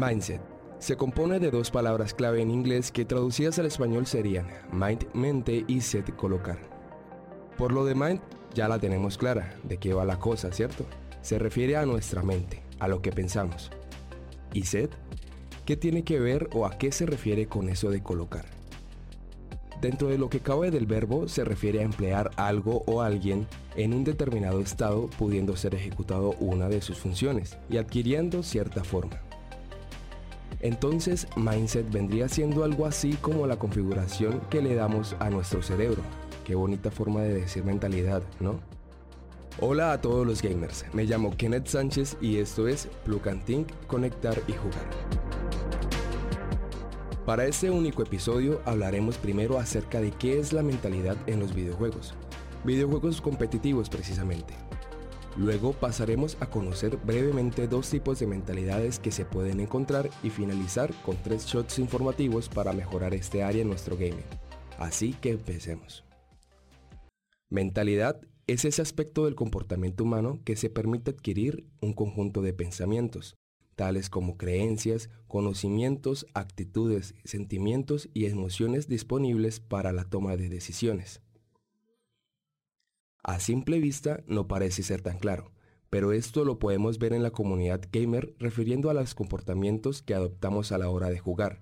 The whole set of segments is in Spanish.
Mindset. Se compone de dos palabras clave en inglés que traducidas al español serían mind, mente y set, colocar. Por lo de mind, ya la tenemos clara, de qué va la cosa, ¿cierto? Se refiere a nuestra mente, a lo que pensamos. ¿Y set? ¿Qué tiene que ver o a qué se refiere con eso de colocar? Dentro de lo que cabe del verbo se refiere a emplear algo o alguien en un determinado estado pudiendo ser ejecutado una de sus funciones y adquiriendo cierta forma. Entonces, mindset vendría siendo algo así como la configuración que le damos a nuestro cerebro. Qué bonita forma de decir mentalidad, ¿no? Hola a todos los gamers, me llamo Kenneth Sánchez y esto es Plug and Think, Conectar y Jugar. Para este único episodio hablaremos primero acerca de qué es la mentalidad en los videojuegos, videojuegos competitivos precisamente. Luego pasaremos a conocer brevemente dos tipos de mentalidades que se pueden encontrar y finalizar con tres shots informativos para mejorar este área en nuestro gaming. Así que empecemos. Mentalidad es ese aspecto del comportamiento humano que se permite adquirir un conjunto de pensamientos, tales como creencias, conocimientos, actitudes, sentimientos y emociones disponibles para la toma de decisiones. A simple vista no parece ser tan claro, pero esto lo podemos ver en la comunidad gamer refiriendo a los comportamientos que adoptamos a la hora de jugar.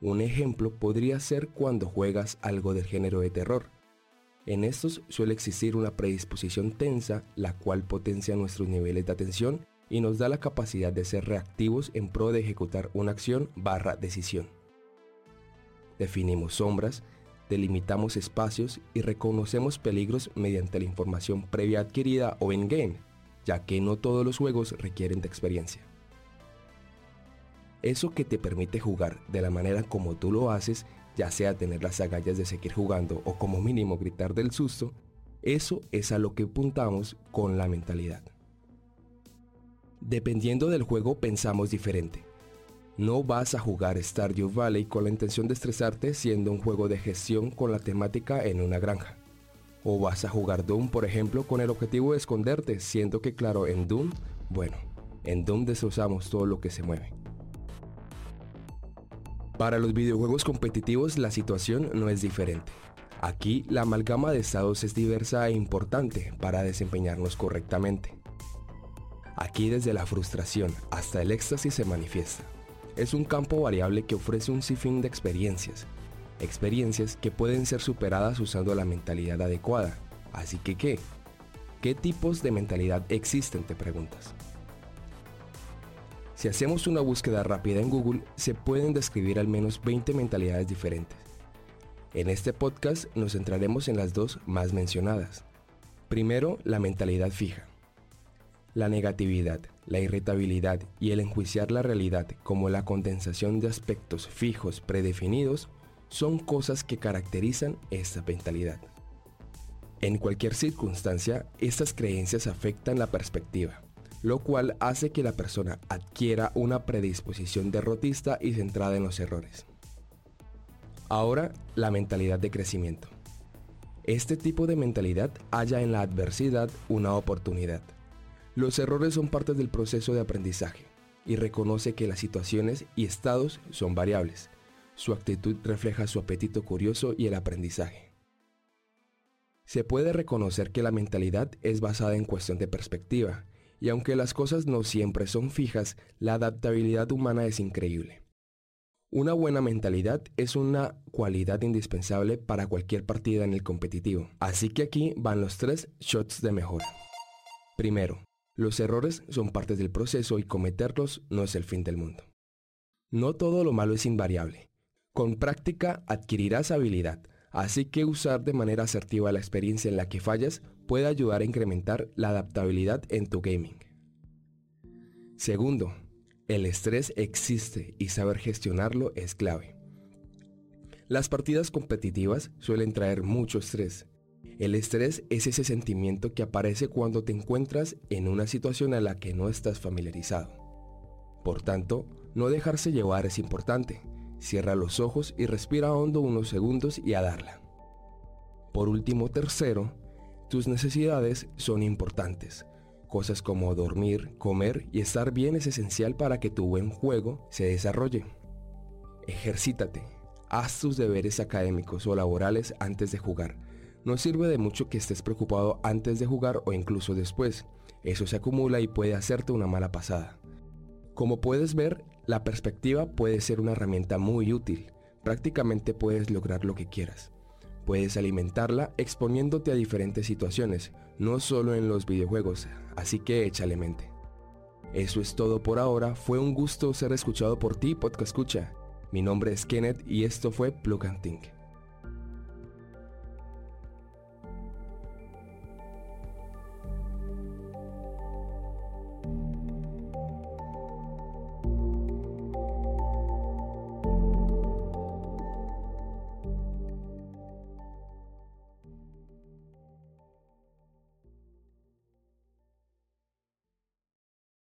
Un ejemplo podría ser cuando juegas algo del género de terror. En estos suele existir una predisposición tensa, la cual potencia nuestros niveles de atención y nos da la capacidad de ser reactivos en pro de ejecutar una acción barra decisión. Definimos sombras, delimitamos espacios y reconocemos peligros mediante la información previa adquirida o in-game, ya que no todos los juegos requieren de experiencia. Eso que te permite jugar de la manera como tú lo haces, ya sea tener las agallas de seguir jugando o como mínimo gritar del susto, eso es a lo que apuntamos con la mentalidad. Dependiendo del juego pensamos diferente. No vas a jugar Stardew Valley con la intención de estresarte siendo un juego de gestión con la temática en una granja. O vas a jugar Doom, por ejemplo, con el objetivo de esconderte, siendo que claro, en Doom, bueno, en Doom destrozamos todo lo que se mueve. Para los videojuegos competitivos la situación no es diferente. Aquí la amalgama de estados es diversa e importante para desempeñarnos correctamente. Aquí desde la frustración hasta el éxtasis se manifiesta. Es un campo variable que ofrece un sinfín de experiencias, experiencias que pueden ser superadas usando la mentalidad adecuada. Así que, ¿qué? ¿Qué tipos de mentalidad existen? Te preguntas. Si hacemos una búsqueda rápida en Google, se pueden describir al menos 20 mentalidades diferentes. En este podcast nos centraremos en las dos más mencionadas. Primero, la mentalidad fija. La negatividad, la irritabilidad y el enjuiciar la realidad como la condensación de aspectos fijos predefinidos son cosas que caracterizan esta mentalidad. En cualquier circunstancia, estas creencias afectan la perspectiva, lo cual hace que la persona adquiera una predisposición derrotista y centrada en los errores. Ahora, la mentalidad de crecimiento. Este tipo de mentalidad halla en la adversidad una oportunidad los errores son parte del proceso de aprendizaje y reconoce que las situaciones y estados son variables. Su actitud refleja su apetito curioso y el aprendizaje. Se puede reconocer que la mentalidad es basada en cuestión de perspectiva, y aunque las cosas no siempre son fijas, la adaptabilidad humana es increíble. Una buena mentalidad es una cualidad indispensable para cualquier partida en el competitivo, así que aquí van los tres shots de mejora. Primero, los errores son parte del proceso y cometerlos no es el fin del mundo. No todo lo malo es invariable. Con práctica adquirirás habilidad, así que usar de manera asertiva la experiencia en la que fallas puede ayudar a incrementar la adaptabilidad en tu gaming. Segundo, el estrés existe y saber gestionarlo es clave. Las partidas competitivas suelen traer mucho estrés el estrés es ese sentimiento que aparece cuando te encuentras en una situación a la que no estás familiarizado. Por tanto, no dejarse llevar es importante. Cierra los ojos y respira hondo unos segundos y a darla. Por último, tercero, tus necesidades son importantes. Cosas como dormir, comer y estar bien es esencial para que tu buen juego se desarrolle. Ejercítate. Haz tus deberes académicos o laborales antes de jugar. No sirve de mucho que estés preocupado antes de jugar o incluso después. Eso se acumula y puede hacerte una mala pasada. Como puedes ver, la perspectiva puede ser una herramienta muy útil. Prácticamente puedes lograr lo que quieras. Puedes alimentarla exponiéndote a diferentes situaciones, no solo en los videojuegos, así que échale mente. Eso es todo por ahora, fue un gusto ser escuchado por ti, Podcast Escucha. Mi nombre es Kenneth y esto fue Plug and Think.